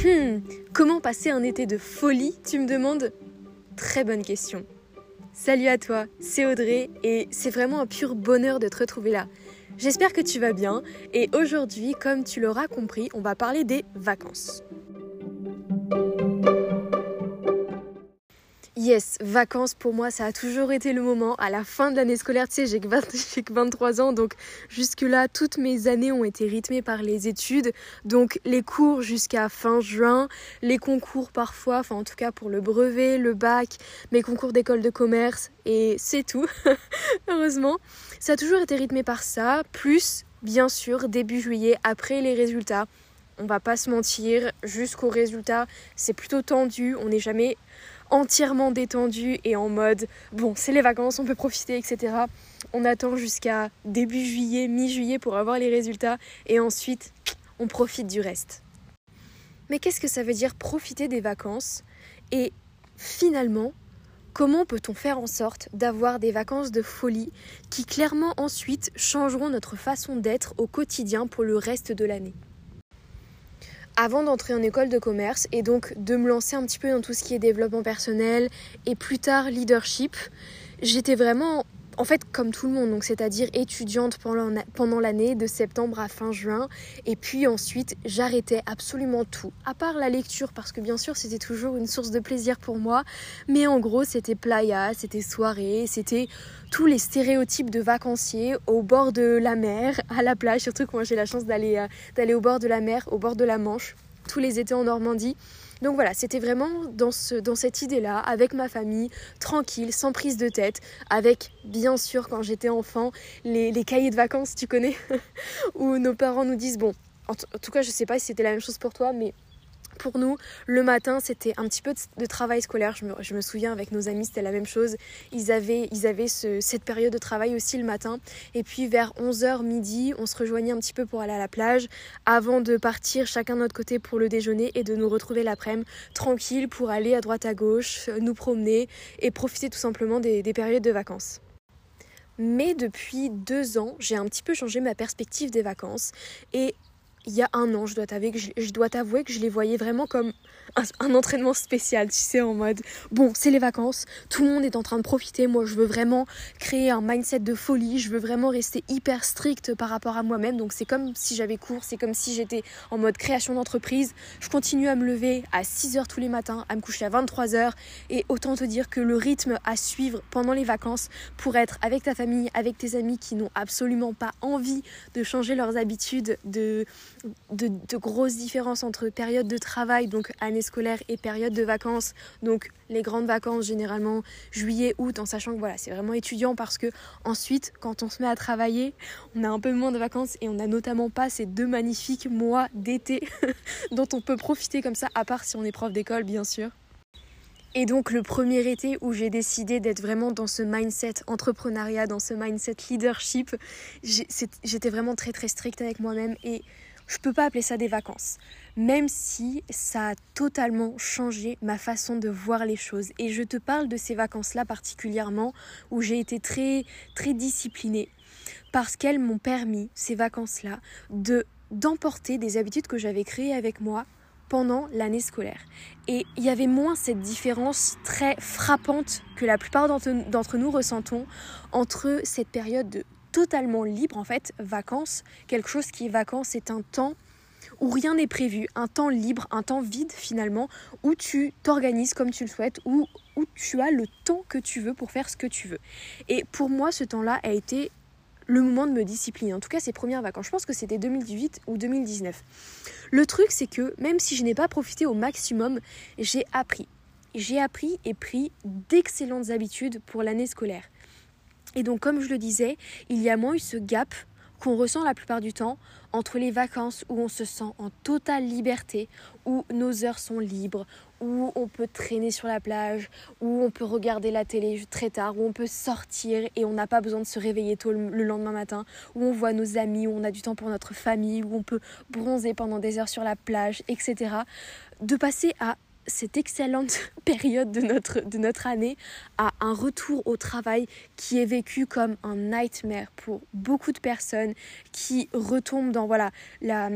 Hmm, comment passer un été de folie, tu me demandes? Très bonne question. Salut à toi, c'est Audrey et c'est vraiment un pur bonheur de te retrouver là. J'espère que tu vas bien et aujourd'hui, comme tu l'auras compris, on va parler des vacances. Yes, vacances pour moi, ça a toujours été le moment. À la fin de l'année scolaire, tu sais, j'ai que, 23 ans, donc jusque-là, toutes mes années ont été rythmées par les études. Donc les cours jusqu'à fin juin, les concours parfois, enfin en tout cas pour le brevet, le bac, mes concours d'école de commerce, et c'est tout, heureusement. Ça a toujours été rythmé par ça, plus bien sûr début juillet, après les résultats. On va pas se mentir, jusqu'aux résultats, c'est plutôt tendu, on n'est jamais entièrement détendu et en mode bon, c'est les vacances, on peut profiter, etc. On attend jusqu'à début juillet, mi-juillet pour avoir les résultats et ensuite on profite du reste. Mais qu'est-ce que ça veut dire profiter des vacances? Et finalement, comment peut-on faire en sorte d'avoir des vacances de folie qui clairement ensuite changeront notre façon d'être au quotidien pour le reste de l'année? Avant d'entrer en école de commerce et donc de me lancer un petit peu dans tout ce qui est développement personnel et plus tard leadership, j'étais vraiment en fait comme tout le monde, c'est-à-dire étudiante pendant l'année de septembre à fin juin et puis ensuite j'arrêtais absolument tout, à part la lecture parce que bien sûr c'était toujours une source de plaisir pour moi, mais en gros c'était playa, c'était soirée, c'était tous les stéréotypes de vacanciers au bord de la mer, à la plage, surtout quand j'ai la chance d'aller euh, d'aller au bord de la mer, au bord de la Manche, tous les étés en Normandie. Donc voilà, c'était vraiment dans, ce, dans cette idée-là, avec ma famille, tranquille, sans prise de tête, avec bien sûr quand j'étais enfant, les, cahiers de vacances, tu connais, où nos parents nous disent, bon, en, tout cas je sais pas si c'était la même chose pour toi, mais pour nous, le matin, c'était un petit peu de, travail scolaire. Je me, souviens, avec nos amis, c'était la même chose. Ils avaient, ils avaient cette période de travail aussi le matin. Et puis vers 11h midi, on se rejoignait un petit peu pour aller à la plage avant de partir chacun de notre côté pour le déjeuner et de nous retrouver l'après-midi tranquille pour aller à droite à gauche, nous promener et profiter tout simplement des, des périodes de vacances. Mais depuis deux ans, j'ai un petit peu changé ma perspective des vacances et il y a un an, je dois t'avouer que je, les voyais vraiment comme un, entraînement spécial, tu sais, en mode bon, c'est les vacances, tout le monde est en train de profiter, moi je veux vraiment créer un mindset de folie, je veux vraiment rester hyper strict par rapport à moi-même, donc c'est comme si j'avais cours, c'est comme si j'étais en mode création d'entreprise, je continue à me lever à 6h tous les matins, à me coucher à 23h, et autant te dire que le rythme à suivre pendant les vacances pour être avec ta famille, avec tes amis qui n'ont absolument pas envie de changer leurs habitudes, de de, grosses différences entre période de travail, donc année scolaire, et période de vacances, donc les grandes vacances généralement juillet, août, en sachant que voilà, c'est vraiment étudiant parce que ensuite, quand on se met à travailler, on a un peu moins de vacances et on n'a notamment pas ces deux magnifiques mois d'été dont on peut profiter comme ça, à part si on est prof d'école, bien sûr. Et donc le premier été où j'ai décidé d'être vraiment dans ce mindset entrepreneuriat, dans ce mindset leadership, j'étais vraiment très très stricte avec moi-même et je peux pas appeler ça des vacances, même si ça a totalement changé ma façon de voir les choses. Et je te parle de ces vacances-là particulièrement où j'ai été très très disciplinée parce qu'elles m'ont permis ces vacances-là de d'emporter des habitudes que j'avais créées avec moi pendant l'année scolaire. Et il y avait moins cette différence très frappante que la plupart d'entre nous ressentons entre cette période de totalement libre en fait, vacances, quelque chose qui est vacances, c'est un temps où rien n'est prévu, un temps libre, un temps vide finalement, où tu t'organises comme tu le souhaites, où, tu as le temps que tu veux pour faire ce que tu veux. Et pour moi, ce temps-là a été le moment de me discipliner. En tout cas, ces premières vacances. Je pense que c'était 2018 ou 2019. Le truc, c'est que même si je n'ai pas profité au maximum, j'ai appris. J'ai appris et pris d'excellentes habitudes pour l'année scolaire. Et donc, comme je le disais, il y a moins eu ce gap qu'on ressent la plupart du temps entre les vacances où on se sent en totale liberté, où nos heures sont libres, où on peut traîner sur la plage, où on peut regarder la télé très tard, où on peut sortir et on n'a pas besoin de se réveiller tôt le lendemain matin, où on voit nos amis, où on a du temps pour notre famille, où on peut bronzer pendant des heures sur la plage, etc. De passer à cette excellente période de notre, de notre année à un retour au travail qui est vécu comme un nightmare pour beaucoup de personnes qui retombent dans voilà la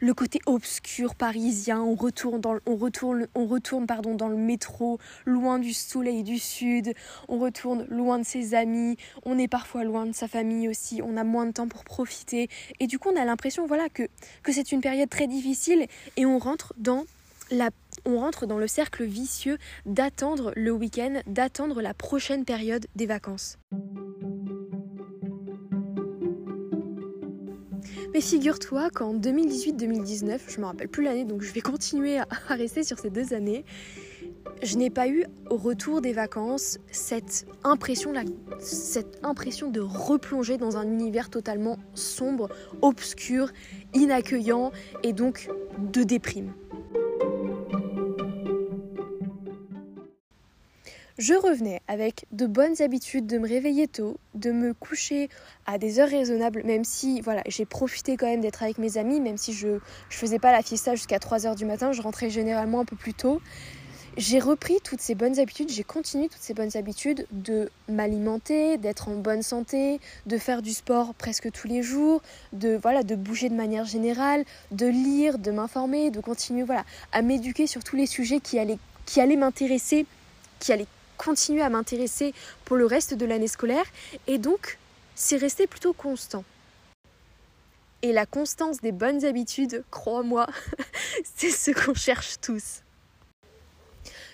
le côté obscur parisien. On retourne, dans, on retourne, on retourne pardon, dans le métro, loin du soleil du sud. On retourne loin de ses amis. On est parfois loin de sa famille aussi. On a moins de temps pour profiter. Et du coup, on a l'impression voilà, que, que c'est une période très difficile et on rentre dans la, on rentre dans le cercle vicieux d'attendre le week-end, d'attendre la prochaine période des vacances. Mais figure-toi qu'en 2018-2019, je me rappelle plus l'année, donc je vais continuer à, rester sur ces deux années, je n'ai pas eu au retour des vacances cette impression, cette impression de replonger dans un univers totalement sombre, obscur, inaccueillant et donc de déprime. Je revenais avec de bonnes habitudes de me réveiller tôt, de me coucher à des heures raisonnables, même si voilà, j'ai profité quand même d'être avec mes amis, même si je ne faisais pas la fiesta jusqu'à 3h du matin, je rentrais généralement un peu plus tôt. J'ai repris toutes ces bonnes habitudes, j'ai continué toutes ces bonnes habitudes de m'alimenter, d'être en bonne santé, de faire du sport presque tous les jours, de voilà, de bouger de manière générale, de lire, de m'informer, de continuer voilà, à m'éduquer sur tous les sujets qui allaient qui allaient m'intéresser, qui allaient continuer à m'intéresser pour le reste de l'année scolaire et donc c'est resté plutôt constant. Et la constance des bonnes habitudes, crois-moi, c'est ce qu'on cherche tous.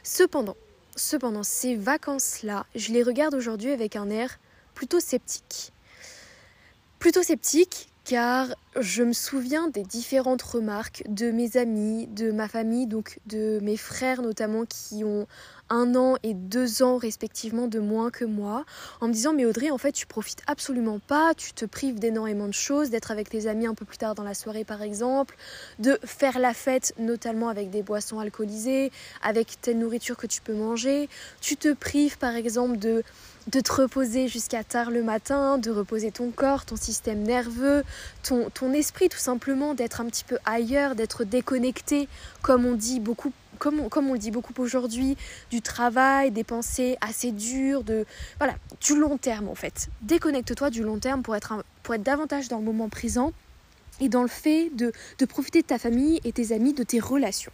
Cependant, cependant, ces vacances-là, je les regarde aujourd'hui avec un air plutôt sceptique. Plutôt sceptique car je me souviens des différentes remarques de mes amis, de ma famille, donc de mes frères notamment qui ont un an et deux ans respectivement de moins que moi, en me disant mais Audrey en fait tu profites absolument pas, tu te prives d'énormément de choses, d'être avec tes amis un peu plus tard dans la soirée par exemple, de faire la fête notamment avec des boissons alcoolisées, avec telle nourriture que tu peux manger, tu te prives par exemple de de te reposer jusqu'à tard le matin, de reposer ton corps, ton système nerveux, ton, ton esprit tout simplement, d'être un petit peu ailleurs, d'être déconnecté, comme on dit beaucoup. Comme on, comme on dit beaucoup aujourd'hui, du travail, des pensées assez dures, de voilà, du long terme en fait. Déconnecte-toi du long terme pour être, pour être davantage dans le moment présent et dans le fait de, profiter de ta famille et tes amis, de tes relations.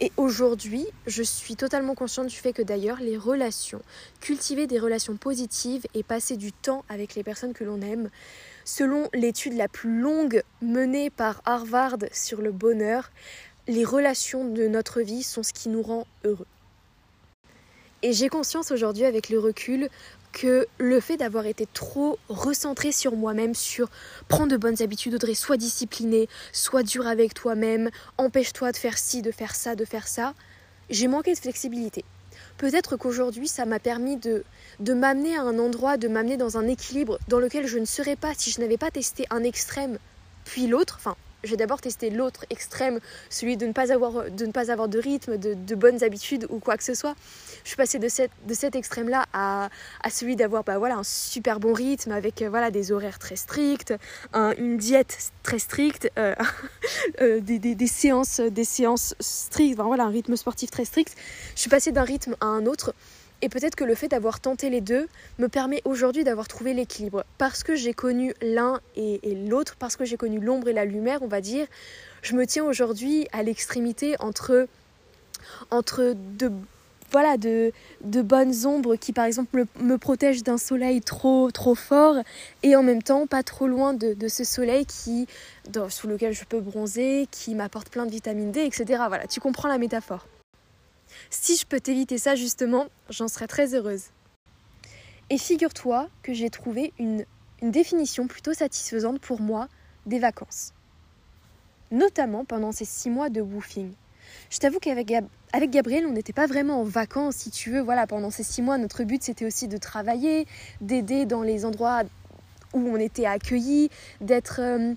Et aujourd'hui, je suis totalement consciente du fait que d'ailleurs, les relations, cultiver des relations positives et passer du temps avec les personnes que l'on aime, selon l'étude la plus longue menée par Harvard sur le bonheur, les relations de notre vie sont ce qui nous rend heureux. Et j'ai conscience aujourd'hui avec le recul que le fait d'avoir été trop recentré sur moi-même, sur prendre de bonnes habitudes, Audrey, sois discipliné, sois dur avec toi-même, empêche-toi de faire ci, de faire ça, de faire ça, j'ai manqué de flexibilité. Peut-être qu'aujourd'hui, ça m'a permis de, de m'amener à un endroit, de m'amener dans un équilibre dans lequel je ne serais pas si je n'avais pas testé un extrême puis l'autre, enfin j'ai d'abord testé l'autre extrême, celui de ne pas avoir de, ne pas avoir de rythme, de, bonnes habitudes ou quoi que ce soit. Je suis passée de, cet extrême-là à, celui d'avoir bah, voilà, un super bon rythme avec euh, voilà, des horaires très stricts, une diète très stricte, euh, euh, des, séances, des séances strictes, voilà, un rythme sportif très strict. Je suis passée d'un rythme à un autre. Et peut-être que le fait d'avoir tenté les deux me permet aujourd'hui d'avoir trouvé l'équilibre. Parce que j'ai connu l'un et, l'autre, parce que j'ai connu l'ombre et la lumière, on va dire, je me tiens aujourd'hui à l'extrémité entre, voilà, de, bonnes ombres qui, par exemple, me, protègent d'un soleil trop, trop fort et en même temps pas trop loin de, de ce soleil qui, sous lequel je peux bronzer, qui m'apporte plein de vitamine D, etc. Voilà, tu comprends la métaphore. Si je peux t'éviter ça justement, j'en serais très heureuse. Et figure-toi que j'ai trouvé une, définition plutôt satisfaisante pour moi des vacances. Notamment pendant ces six mois de woofing. Je t'avoue qu'avec avec Gabriel, on n'était pas vraiment en vacances, si tu veux. Voilà, pendant ces six mois, notre but c'était aussi de travailler, d'aider dans les endroits où on était accueillis, d'être euh,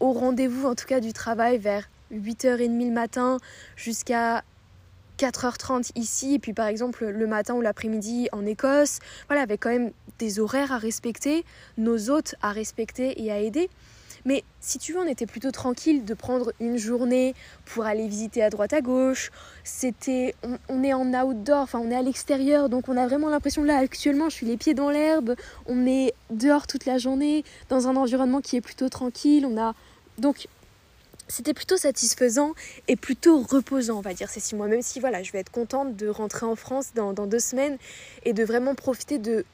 au rendez-vous en tout cas du travail vers 8h30 le matin jusqu'à 4h30 ici, et puis par exemple le matin ou l'après-midi en Écosse. Voilà, avec quand même des horaires à respecter, nos hôtes à respecter et à aider. Mais si tu veux, on était plutôt tranquille de prendre une journée pour aller visiter à droite à gauche. C'était, on, est en outdoor, enfin on est à l'extérieur, donc on a vraiment l'impression là actuellement, je suis les pieds dans l'herbe. On est dehors toute la journée, dans un environnement qui est plutôt tranquille. On a donc c'était plutôt satisfaisant et plutôt reposant, on va dire, ces six mois. Même si, voilà, je vais être contente de rentrer en France dans, deux semaines et de vraiment profiter de,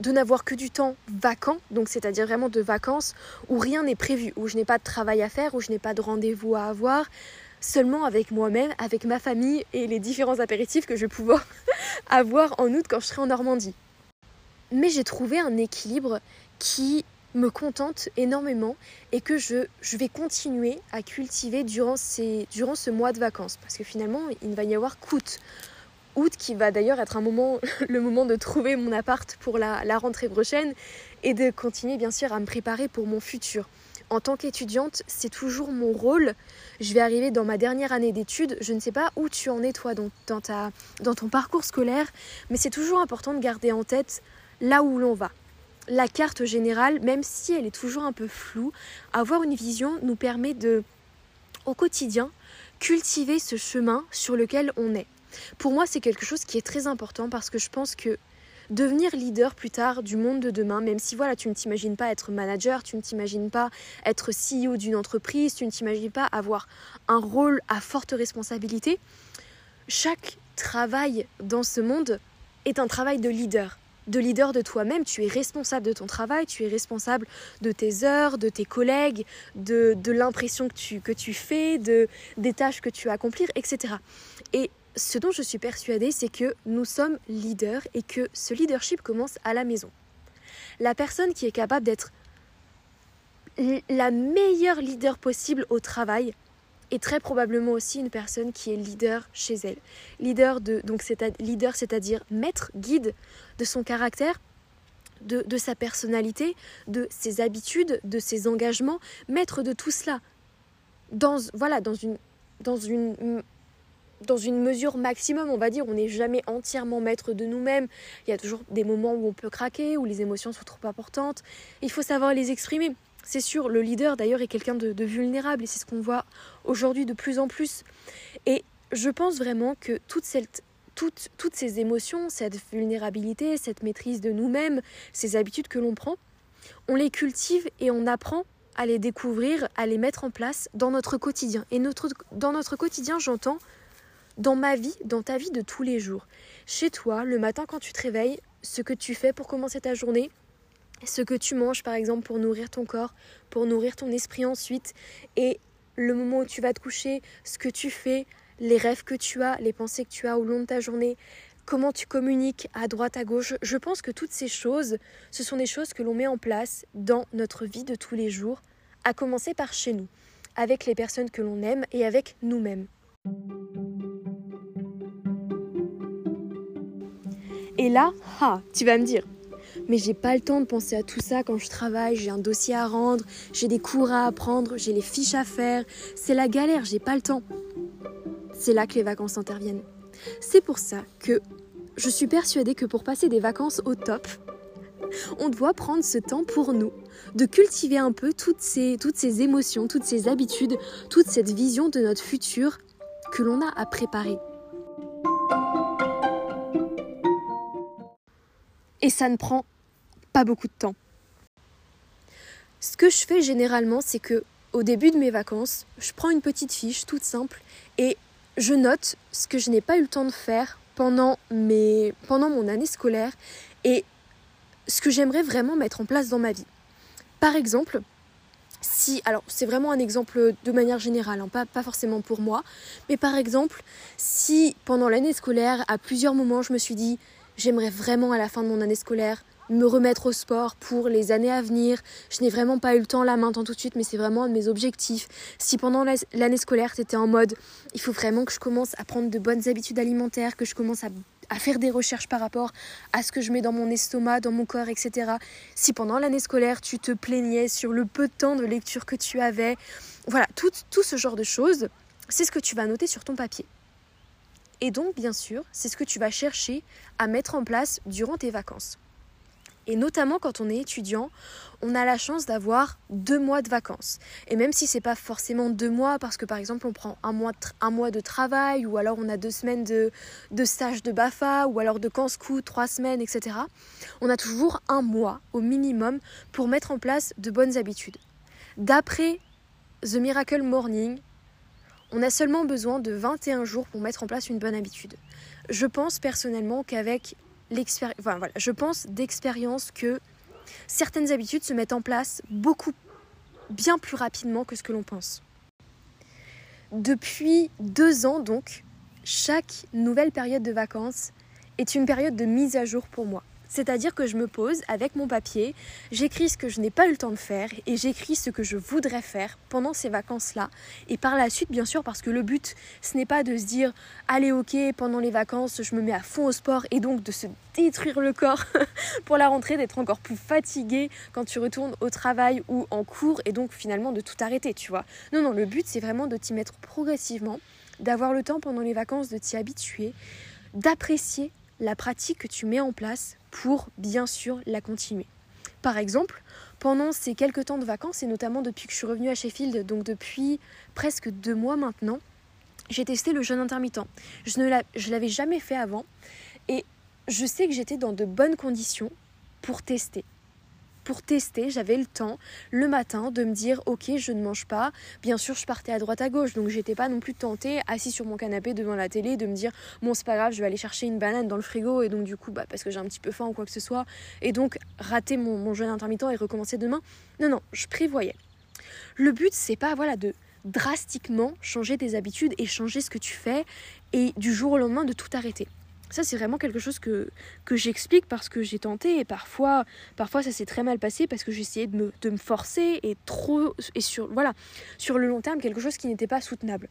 de n'avoir que du temps vacant, donc c'est-à-dire vraiment de vacances où rien n'est prévu, où je n'ai pas de travail à faire, où je n'ai pas de rendez-vous à avoir, seulement avec moi-même, avec ma famille et les différents apéritifs que je vais pouvoir avoir en août quand je serai en Normandie. Mais j'ai trouvé un équilibre qui me contente énormément et que je, je vais continuer à cultiver durant, ces, durant ce mois de vacances. Parce que finalement, il ne va y avoir qu'août. Août qui va d'ailleurs être un moment, le moment de trouver mon appart pour la, la rentrée prochaine et de continuer bien sûr à me préparer pour mon futur. En tant qu'étudiante, c'est toujours mon rôle. Je vais arriver dans ma dernière année d'études. Je ne sais pas où tu en es toi dans, dans, ta, dans ton parcours scolaire, mais c'est toujours important de garder en tête là où l'on va la carte générale, même si elle est toujours un peu floue, avoir une vision nous permet de, au quotidien, cultiver ce chemin sur lequel on est. Pour moi, c'est quelque chose qui est très important parce que je pense que devenir leader plus tard du monde de demain, même si voilà, tu ne t'imagines pas être manager, tu ne t'imagines pas être CEO d'une entreprise, tu ne t'imagines pas avoir un rôle à forte responsabilité, chaque travail dans ce monde est un travail de leader de leader de toi-même, tu es responsable de ton travail, tu es responsable de tes heures, de tes collègues, de, de l'impression que tu, que tu fais, de, des tâches que tu as accomplir, etc. Et ce dont je suis persuadée, c'est que nous sommes leaders et que ce leadership commence à la maison. La personne qui est capable d'être la meilleure leader possible au travail, et très probablement aussi une personne qui est leader chez elle. Leader, de, donc c'est leader, c'est-à-dire maître, guide de son caractère, de, de, sa personnalité, de ses habitudes, de ses engagements, maître de tout cela. Dans, voilà, dans une, dans une dans une mesure maximum, on va dire, on n'est jamais entièrement maître de nous-mêmes. Il y a toujours des moments où on peut craquer, où les émotions sont trop importantes. Il faut savoir les exprimer. C'est sûr, le leader d'ailleurs est quelqu'un de, vulnérable et c'est ce qu'on voit aujourd'hui de plus en plus. Et je pense vraiment que toutes, toutes ces émotions, cette vulnérabilité, cette maîtrise de nous-mêmes, ces habitudes que l'on prend, on les cultive et on apprend à les découvrir, à les mettre en place dans notre quotidien. Et notre, dans notre quotidien, j'entends dans ma vie, dans ta vie de tous les jours. Chez toi, le matin quand tu te réveilles, ce que tu fais pour commencer ta journée, ce que tu manges par exemple pour nourrir ton corps, pour nourrir ton esprit ensuite, et le moment où tu vas te coucher, ce que tu fais, les rêves que tu as, les pensées que tu as au long de ta journée, comment tu communiques à droite, à gauche. Je pense que toutes ces choses, ce sont des choses que l'on met en place dans notre vie de tous les jours, à commencer par chez nous, avec les personnes que l'on aime et avec nous-mêmes. Et là, ah, tu vas me dire, mais j'ai pas le temps de penser à tout ça quand je travaille, j'ai un dossier à rendre, j'ai des cours à apprendre, j'ai les fiches à faire, c'est la galère, j'ai pas le temps. C'est là que les vacances interviennent. C'est pour ça que je suis persuadée que pour passer des vacances au top, on doit prendre ce temps pour nous, de cultiver un peu toutes ces, toutes ces émotions, toutes ces habitudes, toute cette vision de notre futur que l'on a à préparer. Et ça ne prend beaucoup de temps. Ce que je fais généralement, c'est que au début de mes vacances, je prends une petite fiche toute simple et je note ce que je n'ai pas eu le temps de faire pendant, mon année scolaire et ce que j'aimerais vraiment mettre en place dans ma vie. Par exemple, si, alors c'est vraiment un exemple de manière générale, hein, pas forcément pour moi, mais par exemple, si pendant l'année scolaire, à plusieurs moments, je me suis dit, j'aimerais vraiment à la fin de mon année scolaire me remettre au sport pour les années à venir. Je n'ai vraiment pas eu le temps là maintenant tout de suite, mais c'est vraiment un de mes objectifs. Si pendant l'année scolaire, tu étais en mode, il faut vraiment que je commence à prendre de bonnes habitudes alimentaires, que je commence à, à, faire des recherches par rapport à ce que je mets dans mon estomac, dans mon corps, etc. Si pendant l'année scolaire, tu te plaignais sur le peu de temps de lecture que tu avais, voilà, tout, tout ce genre de choses, c'est ce que tu vas noter sur ton papier. Et donc, bien sûr, c'est ce que tu vas chercher à mettre en place durant tes vacances. Et notamment quand on est étudiant, on a la chance d'avoir deux mois de vacances. Et même si c'est pas forcément deux mois, parce que par exemple on prend un mois, de travail, ou alors on a deux semaines de, de stage de BAFA, ou alors de Canscou, trois semaines, etc. On a toujours un mois au minimum pour mettre en place de bonnes habitudes. D'après The Miracle Morning, on a seulement besoin de 21 jours pour mettre en place une bonne habitude. Je pense personnellement qu'avec je pense d'expérience que certaines habitudes se mettent en place beaucoup bien plus rapidement que ce que l'on pense. Depuis deux ans donc, chaque nouvelle période de vacances est une période de mise à jour pour moi. C'est-à-dire que je me pose avec mon papier, j'écris ce que je n'ai pas eu le temps de faire et j'écris ce que je voudrais faire pendant ces vacances-là. Et par la suite, bien sûr, parce que le but, ce n'est pas de se dire, allez, ok, pendant les vacances, je me mets à fond au sport et donc de se détruire le corps pour la rentrée, d'être encore plus fatigué quand tu retournes au travail ou en cours et donc finalement de tout arrêter, tu vois. Non, non, le but, c'est vraiment de t'y mettre progressivement, d'avoir le temps pendant les vacances de t'y habituer, d'apprécier la pratique que tu mets en place pour bien sûr la continuer. Par exemple, pendant ces quelques temps de vacances, et notamment depuis que je suis revenue à Sheffield, donc depuis presque deux mois maintenant, j'ai testé le jeûne intermittent. Je ne l'avais jamais fait avant et je sais que j'étais dans de bonnes conditions pour tester pour tester, j'avais le temps le matin de me dire ok je ne mange pas. Bien sûr je partais à droite à gauche donc j'étais pas non plus tentée assis sur mon canapé devant la télé de me dire bon c'est pas grave je vais aller chercher une banane dans le frigo et donc du coup bah parce que j'ai un petit peu faim ou quoi que ce soit et donc rater mon, jeûne intermittent et recommencer demain. Non non je prévoyais. Le but c'est pas voilà de drastiquement changer tes habitudes et changer ce que tu fais et du jour au lendemain de tout arrêter. Ça, c'est vraiment quelque chose que, que j'explique parce que j'ai tenté et parfois, parfois ça s'est très mal passé parce que j'essayais de me, de me forcer et trop, et sur, voilà, sur le long terme, quelque chose qui n'était pas soutenable.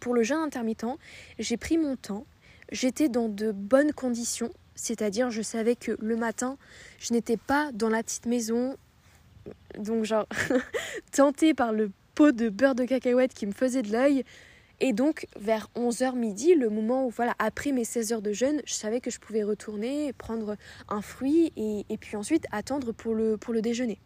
Pour le jeûne intermittent, j'ai pris mon temps, j'étais dans de bonnes conditions, c'est-à-dire je savais que le matin, je n'étais pas dans la petite maison, donc genre tentée par le pot de beurre de cacahuète qui me faisait de l'œil, et donc, vers 11h midi, le moment où, voilà, après mes 16 heures de jeûne, je savais que je pouvais retourner, prendre un fruit et, puis ensuite attendre pour le, déjeuner.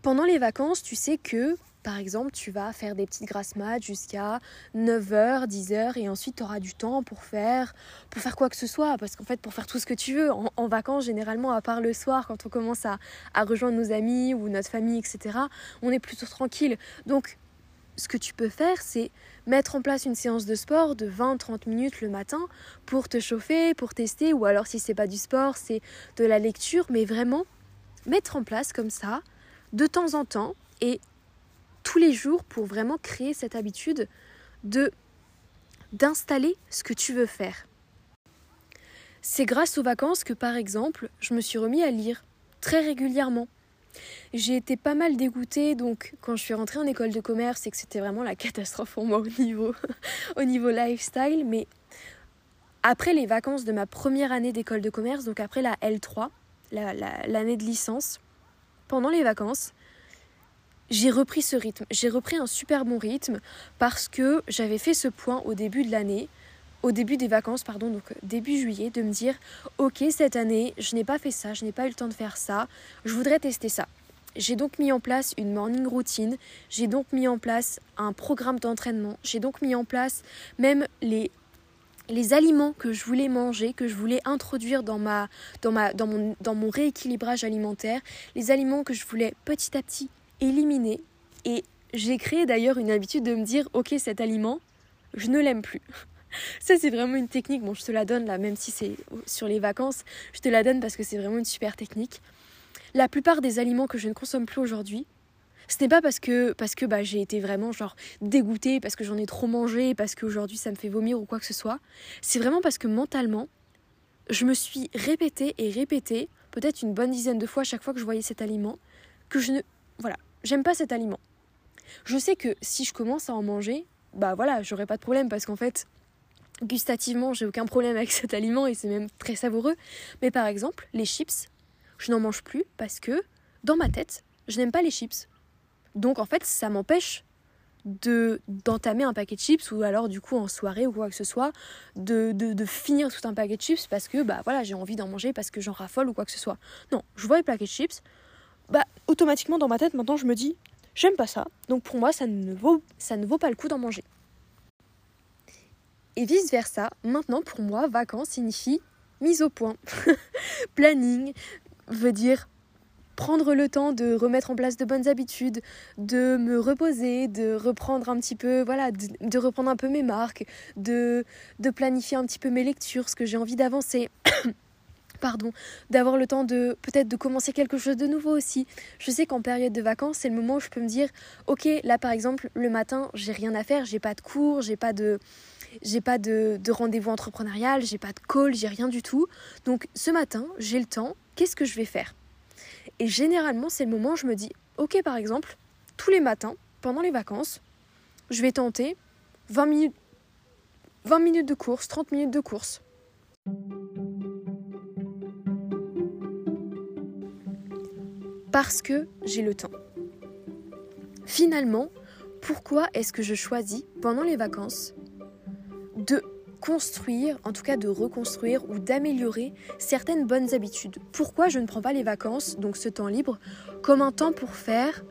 Pendant les vacances, tu sais que, par exemple, tu vas faire des petites grasses maths jusqu'à 9h, 10h et ensuite tu auras du temps pour faire, pour faire quoi que ce soit. Parce qu'en fait, pour faire tout ce que tu veux, en, en, vacances, généralement, à part le soir, quand on commence à, à rejoindre nos amis ou notre famille, etc., on est plutôt tranquille. Donc, ce que tu peux faire, c'est mettre en place une séance de sport de 20-30 minutes le matin pour te chauffer, pour tester, ou alors si c'est pas du sport, c'est de la lecture, mais vraiment mettre en place comme ça, de temps en temps, et tous les jours pour vraiment créer cette habitude de d'installer ce que tu veux faire. C'est grâce aux vacances que par exemple, je me suis remis à lire très régulièrement. J'ai été pas mal dégoûtée donc quand je suis rentrée en école de commerce et que c'était vraiment la catastrophe pour moi au niveau, au niveau lifestyle. Mais après les vacances de ma première année d'école de commerce, donc après la L3, l'année de licence, pendant les vacances, j'ai repris ce rythme. J'ai repris un super bon rythme parce que j'avais fait ce point au début de l'année au début des vacances, pardon, donc début juillet, de me dire ok cette année je n'ai pas fait ça, je n'ai pas eu le temps de faire ça, je voudrais tester ça. J'ai donc mis en place une morning routine, j'ai donc mis en place un programme d'entraînement, j'ai donc mis en place même les les aliments que je voulais manger, que je voulais introduire dans, ma, dans, ma, dans, mon, dans mon rééquilibrage alimentaire, les aliments que je voulais petit à petit éliminer. Et j'ai créé d'ailleurs une habitude de me dire, ok, cet aliment, je ne l'aime plus. Ça, c'est vraiment une technique. Bon, je te la donne là, même si c'est sur les vacances. Je te la donne parce que c'est vraiment une super technique. La plupart des aliments que je ne consomme plus aujourd'hui, ce n'est pas parce que, parce que bah, j'ai été vraiment genre dégoûtée, parce que j'en ai trop mangé, parce qu'aujourd'hui ça me fait vomir ou quoi que ce soit. C'est vraiment parce que mentalement, je me suis répétée et répétée, peut-être une bonne dizaine de fois chaque fois que je voyais cet aliment, que je ne. Voilà, j'aime pas cet aliment. Je sais que si je commence à en manger, bah voilà, j'aurai pas de problème parce qu'en fait, gustativement, j'ai aucun problème avec cet aliment et c'est même très savoureux. Mais par exemple, les chips, je n'en mange plus parce que dans ma tête, je n'aime pas les chips. Donc en fait, ça m'empêche de d'entamer un paquet de chips ou alors du coup en soirée ou quoi que ce soit de, finir tout un paquet de chips parce que bah voilà j'ai envie d'en manger parce que j'en raffole ou quoi que ce soit non je vois les paquets de chips bah automatiquement dans ma tête maintenant je me dis j'aime pas ça donc pour moi ça ne vaut ça ne vaut pas le coup d'en manger et vice-versa, maintenant pour moi, vacances signifie mise au point. Planning veut dire prendre le temps de remettre en place de bonnes habitudes, de me reposer, de reprendre un petit peu, voilà, de, reprendre un peu mes marques, de, de planifier un petit peu mes lectures, ce que j'ai envie d'avancer. pardon, d'avoir le temps de peut-être de commencer quelque chose de nouveau aussi. Je sais qu'en période de vacances, c'est le moment où je peux me dire OK, là par exemple, le matin, j'ai rien à faire, j'ai pas de cours, j'ai pas de j'ai pas de, de rendez-vous entrepreneurial, j'ai pas de call, j'ai rien du tout. Donc ce matin, j'ai le temps, qu'est-ce que je vais faire? Et généralement, c'est le moment où je me dis OK, par exemple, tous les matins, pendant les vacances, je vais tenter 20 minutes 20 minutes de course, 30 minutes de course. parce que j'ai le temps. Finalement, pourquoi est-ce que je choisis pendant les vacances construire, en tout cas de reconstruire ou d'améliorer certaines bonnes habitudes. Pourquoi je ne prends pas les vacances, donc ce temps libre, comme un temps pour faire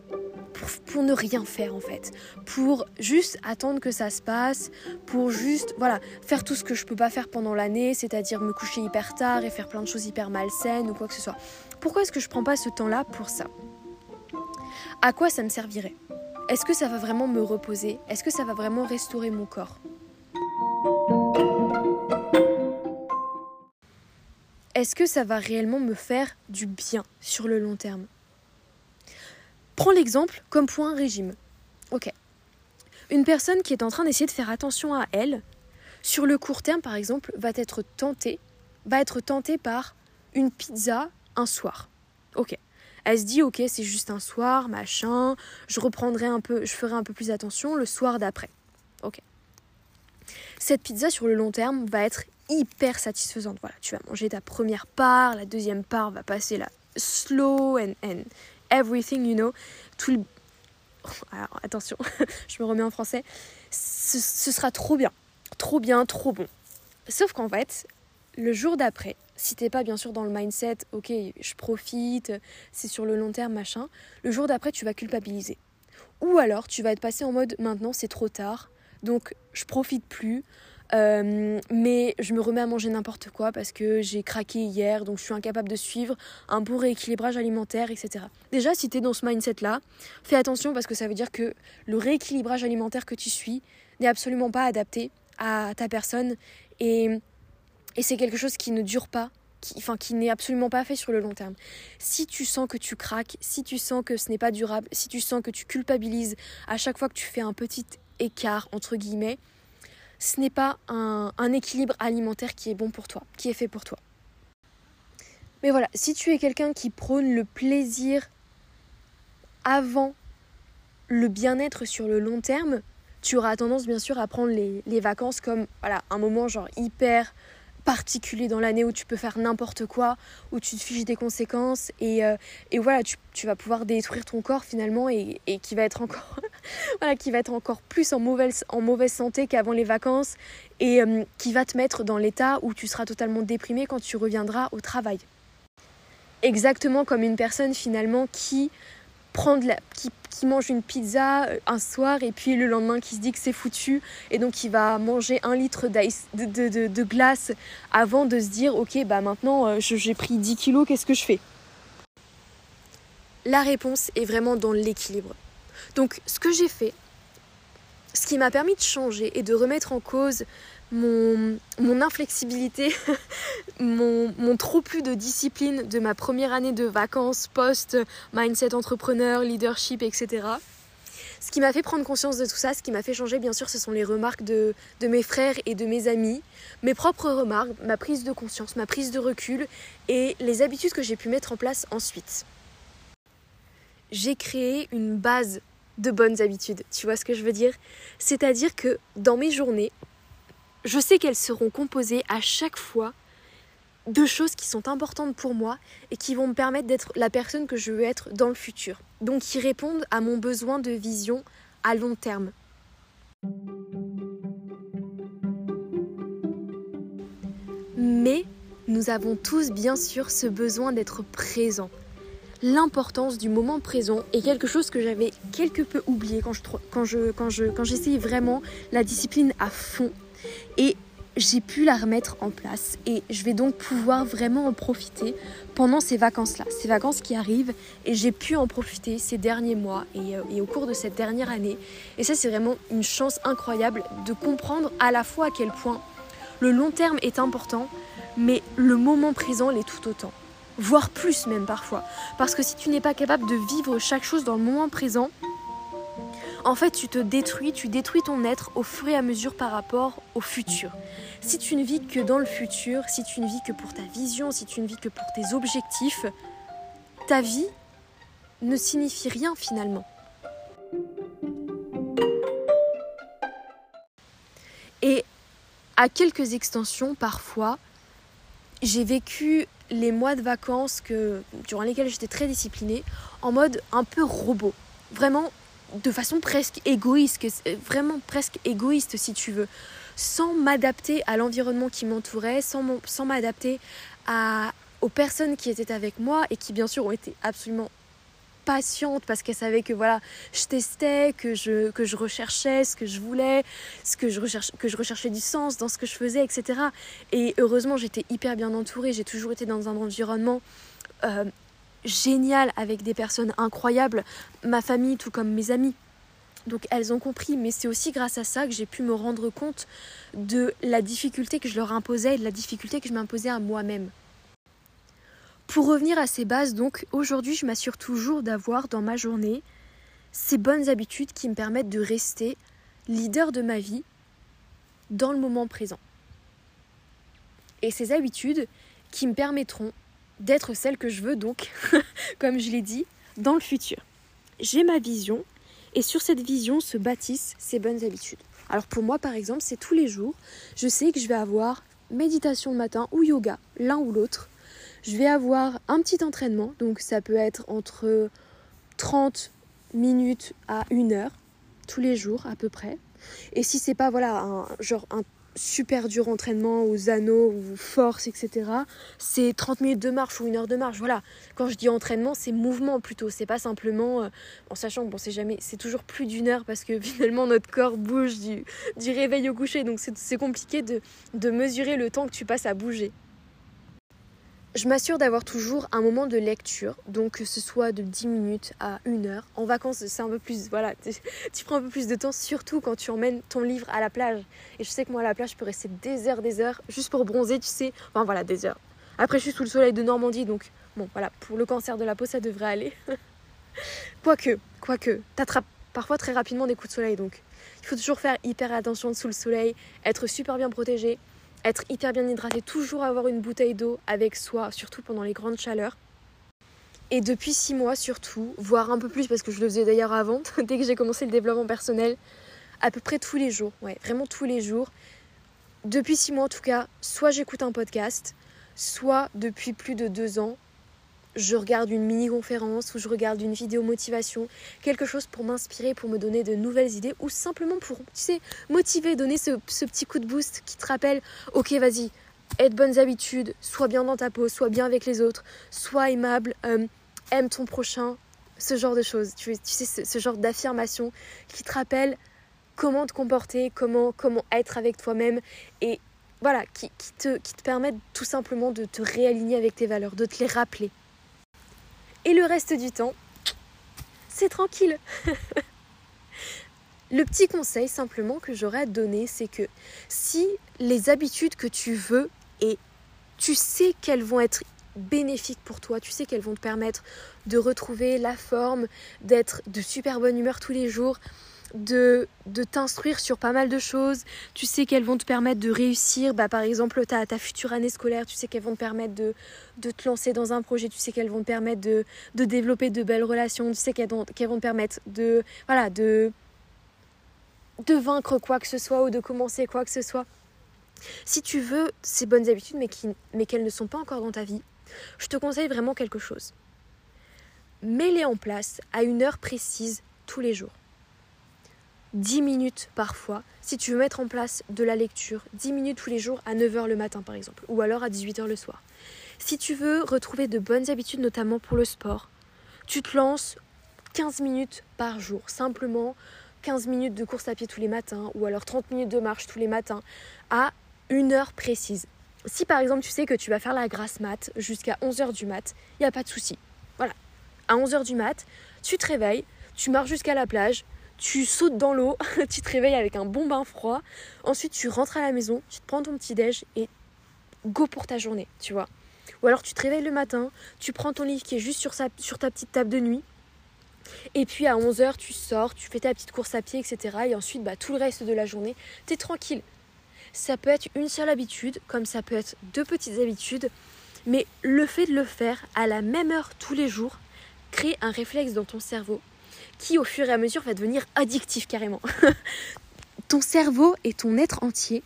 pour, ne rien faire en fait, pour juste attendre que ça se passe, pour juste voilà faire tout ce que je peux pas faire pendant l'année, c'est-à-dire me coucher hyper tard et faire plein de choses hyper malsaines ou quoi que ce soit. Pourquoi est-ce que je prends pas ce temps-là pour ça? À quoi ça me servirait? Est-ce que ça va vraiment me reposer? Est-ce que ça va vraiment restaurer mon corps? Est-ce que ça va réellement me faire du bien sur le long terme? Prends l'exemple comme pour un régime. Ok. Une personne qui est en train d'essayer de faire attention à elle, sur le court terme par exemple, va être tentée, va être par une pizza un soir. Ok. Elle se dit ok c'est juste un soir, machin, je reprendrai un peu, je ferai un peu plus attention le soir d'après. Ok. Cette pizza sur le long terme va être hyper satisfaisante. Voilà, tu vas manger ta première part, la deuxième part va passer là slow and, and everything, you know. Alors, attention, je me remets en français. Ce, ce sera trop bien. Trop bien, trop bon. Sauf qu'en fait, le jour d'après, si t'es pas bien sûr dans le mindset, ok, je profite, c'est sur le long terme, machin, le jour d'après, tu vas culpabiliser. Ou alors, tu vas être passé en mode maintenant, c'est trop tard, donc je profite plus, euh, mais je me remets à manger n'importe quoi parce que j'ai craqué hier, donc je suis incapable de suivre un bon rééquilibrage alimentaire, etc. Déjà, si tu es dans ce mindset-là, fais attention parce que ça veut dire que le rééquilibrage alimentaire que tu suis n'est absolument pas adapté à ta personne et, c'est quelque chose qui ne dure pas. Qui, enfin, qui n'est absolument pas fait sur le long terme. Si tu sens que tu craques, si tu sens que ce n'est pas durable, si tu sens que tu culpabilises à chaque fois que tu fais un petit écart, entre guillemets, ce n'est pas un, équilibre alimentaire qui est bon pour toi, qui est fait pour toi. Mais voilà, si tu es quelqu'un qui prône le plaisir avant le bien-être sur le long terme, tu auras tendance bien sûr à prendre les, vacances comme voilà, un moment genre hyper particulier dans l'année où tu peux faire n'importe quoi, où tu te fiches des conséquences et, euh, voilà, tu, vas pouvoir détruire ton corps finalement et, qui va être encore plus en mauvaise, santé qu'avant les vacances et euh, qui va te mettre dans l'état où tu seras totalement déprimé quand tu reviendras au travail. Exactement comme une personne finalement qui prend la, qui qui mange une pizza euh, un soir et puis le lendemain qui se dit que c'est foutu et donc il va manger un litre de, glace avant de se dire ok bah maintenant euh, j'ai pris 10 kilos qu'est-ce que je fais? La réponse est vraiment dans l'équilibre. Donc ce que j'ai fait, ce qui m'a permis de changer et de remettre en cause mon, inflexibilité, mon, trop plus de discipline de ma première année de vacances, post, mindset entrepreneur, leadership, etc. Ce qui m'a fait prendre conscience de tout ça, ce qui m'a fait changer, bien sûr, ce sont les remarques de mes frères et de mes amis, mes propres remarques, ma prise de conscience, ma prise de recul et les habitudes que j'ai pu mettre en place ensuite. J'ai créé une base de bonnes habitudes, tu vois ce que je veux dire? C'est-à-dire que dans mes journées, je sais qu'elles seront composées à chaque fois de choses qui sont importantes pour moi et qui vont me permettre d'être la personne que je veux être dans le futur. Donc qui répondent à mon besoin de vision à long terme. Mais nous avons tous bien sûr ce besoin d'être présents. L'importance du moment présent est quelque chose que j'avais quelque peu oublié quand j'essayais vraiment la discipline à fond et j'ai pu la remettre en place et je vais donc pouvoir vraiment en profiter pendant ces vacances-là, ces vacances qui arrivent et j'ai pu en profiter ces derniers mois et, euh, et au cours de cette dernière année. Et ça, c'est vraiment une chance incroyable de comprendre à la fois à quel point le long terme est important, mais le moment présent l'est tout autant. Voire plus même parfois. Parce que si tu n'es pas capable de vivre chaque chose dans le moment présent, en fait, tu te détruis, tu détruis ton être au fur et à mesure par rapport au futur. Si tu ne vis que dans le futur, si tu ne vis que pour ta vision, si tu ne vis que pour tes objectifs, ta vie ne signifie rien finalement. Et à quelques extensions, parfois, j'ai vécu les mois de vacances durant lesquels j'étais très disciplinée en mode un peu robot. Vraiment, de façon presque égoïste, vraiment presque égoïste si tu veux, sans m'adapter à l'environnement qui m'entourait, sans, m'adapter aux personnes qui étaient avec moi et qui bien sûr ont été absolument patientes parce qu'elles savaient que voilà je testais que je recherchais ce que je voulais ce que je que je recherchais du sens dans ce que je faisais etc et heureusement j'étais hyper bien entourée. J'ai toujours été dans un environnement euh, génial avec des personnes incroyables, ma famille tout comme mes amis. Donc elles ont compris, mais c'est aussi grâce à ça que j'ai pu me rendre compte de la difficulté que je leur imposais et de la difficulté que je m'imposais à moi-même. Pour revenir à ces bases, donc aujourd'hui je m'assure toujours d'avoir dans ma journée ces bonnes habitudes qui me permettent de rester leader de ma vie dans le moment présent. Et ces habitudes qui me permettront d'être celle que je veux donc, comme je l'ai dit, dans le futur. J'ai ma vision et sur cette vision se bâtissent ces bonnes habitudes. Alors pour moi par exemple, c'est tous les jours, je sais que je vais avoir méditation le matin ou yoga, l'un ou l'autre. Je vais avoir un petit entraînement, donc ça peut être entre 30 minutes à 1 heure tous les jours à peu près. Et si c'est pas voilà un genre un super dur entraînement aux anneaux ou force, etc. C'est 30 minutes de marche ou une heure de marche. Voilà. Quand je dis entraînement, c'est mouvement plutôt. C'est pas simplement, euh, en sachant que c'est jamais, c'est toujours plus d'une heure parce que finalement notre corps bouge du, du réveil au coucher. Donc c'est compliqué de, de mesurer le temps que tu passes à bouger je m'assure d'avoir toujours un moment de lecture, donc que ce soit de 10 minutes à 1 heure. En vacances, c'est un peu plus, voilà, tu prends un peu plus de temps, surtout quand tu emmènes ton livre à la plage. Et je sais que moi, à la plage, je peux rester des heures, des heures, juste pour bronzer, tu sais. Enfin, voilà, des heures. Après, je suis sous le soleil de Normandie, donc bon, voilà, pour le cancer de la peau, ça devrait aller. quoique, quoique, t'attrapes parfois très rapidement des coups de soleil, donc il faut toujours faire hyper attention sous le soleil, être super bien protégé être hyper bien hydraté, toujours avoir une bouteille d'eau avec soi, surtout pendant les grandes chaleurs. Et depuis six mois surtout, voire un peu plus parce que je le faisais d'ailleurs avant, dès que j'ai commencé le développement personnel, à peu près tous les jours, ouais, vraiment tous les jours. Depuis six mois en tout cas, soit j'écoute un podcast, soit depuis plus de deux ans, je regarde une mini-conférence ou je regarde une vidéo motivation, quelque chose pour m'inspirer, pour me donner de nouvelles idées ou simplement pour, tu sais, motiver, donner ce, petit coup de boost qui te rappelle, ok vas-y, aie de bonnes habitudes, sois bien dans ta peau, sois bien avec les autres, sois aimable, euh, aime ton prochain, ce genre de choses, tu, sais, ce, genre d'affirmation qui te rappelle comment te comporter, comment, comment être avec toi-même et voilà, qui, te, qui te permettent tout simplement de te réaligner avec tes valeurs, de te les rappeler. Et le reste du temps, c'est tranquille. le petit conseil simplement que j'aurais à te donner, c'est que si les habitudes que tu veux et tu sais qu'elles vont être bénéfiques pour toi, tu sais qu'elles vont te permettre de retrouver la forme, d'être de super bonne humeur tous les jours, de, t'instruire sur pas mal de choses. Tu sais qu'elles vont te permettre de réussir. Bah, par exemple, ta, ta future année scolaire, tu sais qu'elles vont te permettre de, te lancer dans un projet. Tu sais qu'elles vont te permettre de, développer de belles relations. Tu sais qu'elles vont, qu'elles vont te permettre de, voilà, de, de vaincre quoi que ce soit ou de commencer quoi que ce soit. Si tu veux ces bonnes habitudes mais qu'elles ne sont pas encore dans ta vie, je te conseille vraiment quelque chose. Mets-les en place à une heure précise tous les jours. 10 minutes parfois, si tu veux mettre en place de la lecture, 10 minutes tous les jours à 9h le matin par exemple, ou alors à 18h le soir. Si tu veux retrouver de bonnes habitudes, notamment pour le sport, tu te lances 15 minutes par jour, simplement 15 minutes de course à pied tous les matins, ou alors 30 minutes de marche tous les matins, à une heure précise. Si par exemple tu sais que tu vas faire la grasse mat jusqu'à 11h du mat, il n'y a pas de souci. Voilà. À 11h du mat, tu te réveilles, tu marches jusqu'à la plage, tu sautes dans l'eau, tu te réveilles avec un bon bain froid, ensuite tu rentres à la maison, tu te prends ton petit déj et go pour ta journée, tu vois. Ou alors tu te réveilles le matin, tu prends ton livre qui est juste sur, ta petite table de nuit, et puis à 11h tu sors, tu fais ta petite course à pied, etc. Et ensuite bah, tout le reste de la journée, tu es tranquille. Ça peut être une seule habitude, comme ça peut être deux petites habitudes, mais le fait de le faire à la même heure tous les jours crée un réflexe dans ton cerveau qui au fur et à mesure va devenir addictif carrément. ton cerveau et ton être entier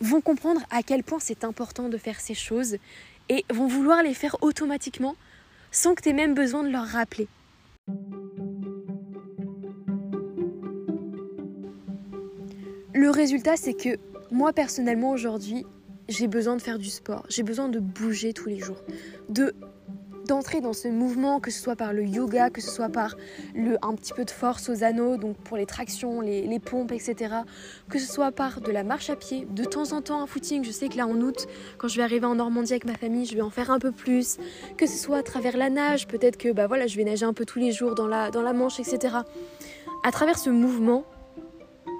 vont comprendre à quel point c'est important de faire ces choses et vont vouloir les faire automatiquement sans que tu aies même besoin de leur rappeler. Le résultat, c'est que moi personnellement aujourd'hui, j'ai besoin de faire du sport, j'ai besoin de bouger tous les jours, de d'entrer dans ce mouvement, que ce soit par le yoga, que ce soit par un petit peu de force aux anneaux, donc pour les tractions, les, les, pompes, etc. Que ce soit par de la marche à pied, de temps en temps un footing. Je sais que là en août, quand je vais arriver en Normandie avec ma famille, je vais en faire un peu plus. Que ce soit à travers la nage, peut-être que bah voilà, je vais nager un peu tous les jours dans la, dans la Manche, etc. À travers ce mouvement,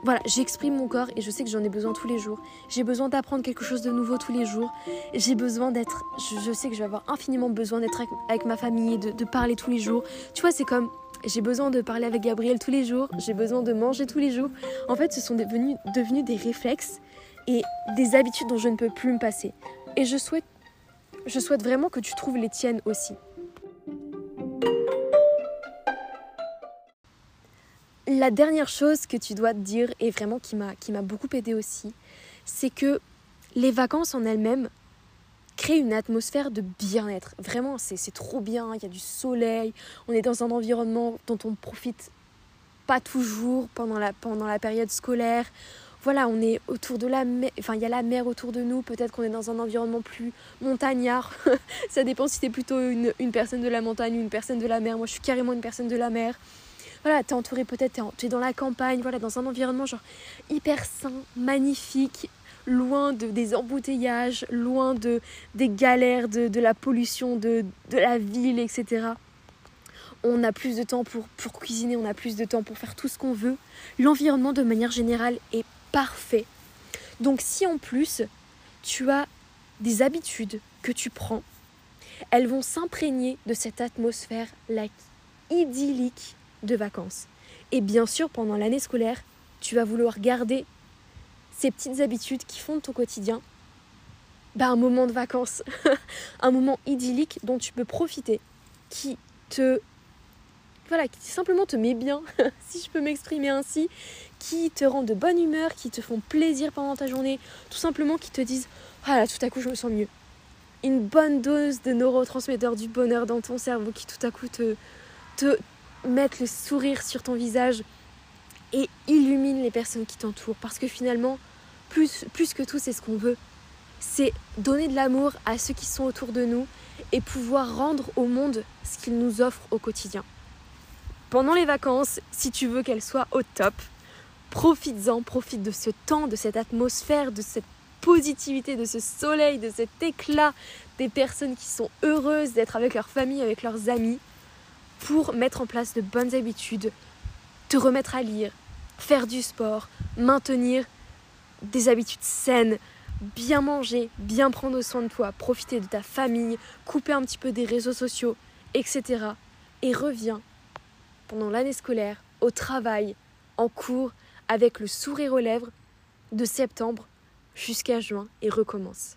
voilà, j'exprime mon corps et je sais que j'en ai besoin tous les jours. J'ai besoin d'apprendre quelque chose de nouveau tous les jours. J'ai besoin d'être, je, sais que je vais avoir infiniment besoin d'être avec, ma famille, de, de parler tous les jours. Tu vois, c'est comme j'ai besoin de parler avec Gabriel tous les jours, j'ai besoin de manger tous les jours. En fait, ce sont devenus, devenus des réflexes et des habitudes dont je ne peux plus me passer. Et je souhaite, je souhaite vraiment que tu trouves les tiennes aussi. La dernière chose que tu dois te dire, et vraiment qui m'a, qui beaucoup aidé aussi, c'est que les vacances en elles-mêmes créent une atmosphère de bien-être. Vraiment, c'est, c'est trop bien, il y a du soleil, on est dans un environnement dont on profite pas toujours pendant la, pendant période scolaire. Voilà, on est autour de la mer, il y a la mer autour de nous, peut-être qu'on est dans un environnement plus montagnard. Ça dépend si tu es plutôt une, une personne de la montagne ou une personne de la mer. Moi je suis carrément une personne de la mer voilà, t'es entouré peut-être, t'es, es dans la campagne, voilà, dans un environnement genre hyper sain, magnifique, loin de, des embouteillages, loin de, des galères, de, la pollution de, la ville, etc. On a plus de temps pour, pour cuisiner, on a plus de temps pour faire tout ce qu'on veut. L'environnement de manière générale est parfait. Donc si en plus tu as des habitudes que tu prends, elles vont s'imprégner de cette atmosphère idyllique de vacances. Et bien sûr, pendant l'année scolaire, tu vas vouloir garder ces petites habitudes qui font de ton quotidien bah, un moment de vacances, un moment idyllique dont tu peux profiter, qui te voilà, qui simplement te met bien, si je peux m'exprimer ainsi, qui te rend de bonne humeur, qui te font plaisir pendant ta journée, tout simplement qui te disent ah tout à coup je me sens mieux. Une bonne dose de neurotransmetteurs du bonheur dans ton cerveau qui tout à coup te, te, mettre le sourire sur ton visage et illumine les personnes qui t'entourent. Parce que finalement, plus, plus que tout, c'est ce qu'on veut. C'est donner de l'amour à ceux qui sont autour de nous et pouvoir rendre au monde ce qu'il nous offre au quotidien. Pendant les vacances, si tu veux qu'elles soient au top, profites-en, profite de ce temps, de cette atmosphère, de cette positivité, de ce soleil, de cet éclat des personnes qui sont heureuses d'être avec leur famille, avec leurs amis pour mettre en place de bonnes habitudes, te remettre à lire, faire du sport, maintenir des habitudes saines, bien manger, bien prendre soin de toi, profiter de ta famille, couper un petit peu des réseaux sociaux, etc. Et reviens pendant l'année scolaire, au travail, en cours, avec le sourire aux lèvres, de septembre jusqu'à juin et recommence.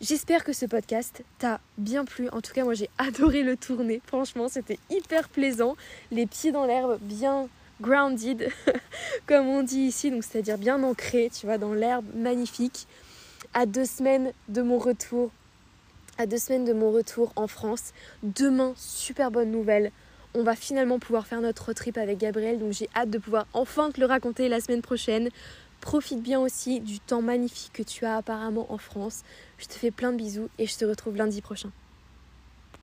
J'espère que ce podcast t'a bien plu. En tout cas, moi j'ai adoré le tourner. Franchement, c'était hyper plaisant. Les pieds dans l'herbe, bien grounded, comme on dit ici, donc c'est-à-dire bien ancré, tu vois, dans l'herbe magnifique. À deux semaines de mon retour, à deux semaines de mon retour en France. Demain, super bonne nouvelle. On va finalement pouvoir faire notre trip avec Gabriel, donc j'ai hâte de pouvoir enfin te le raconter la semaine prochaine. Profite bien aussi du temps magnifique que tu as apparemment en France. Je te fais plein de bisous et je te retrouve lundi prochain.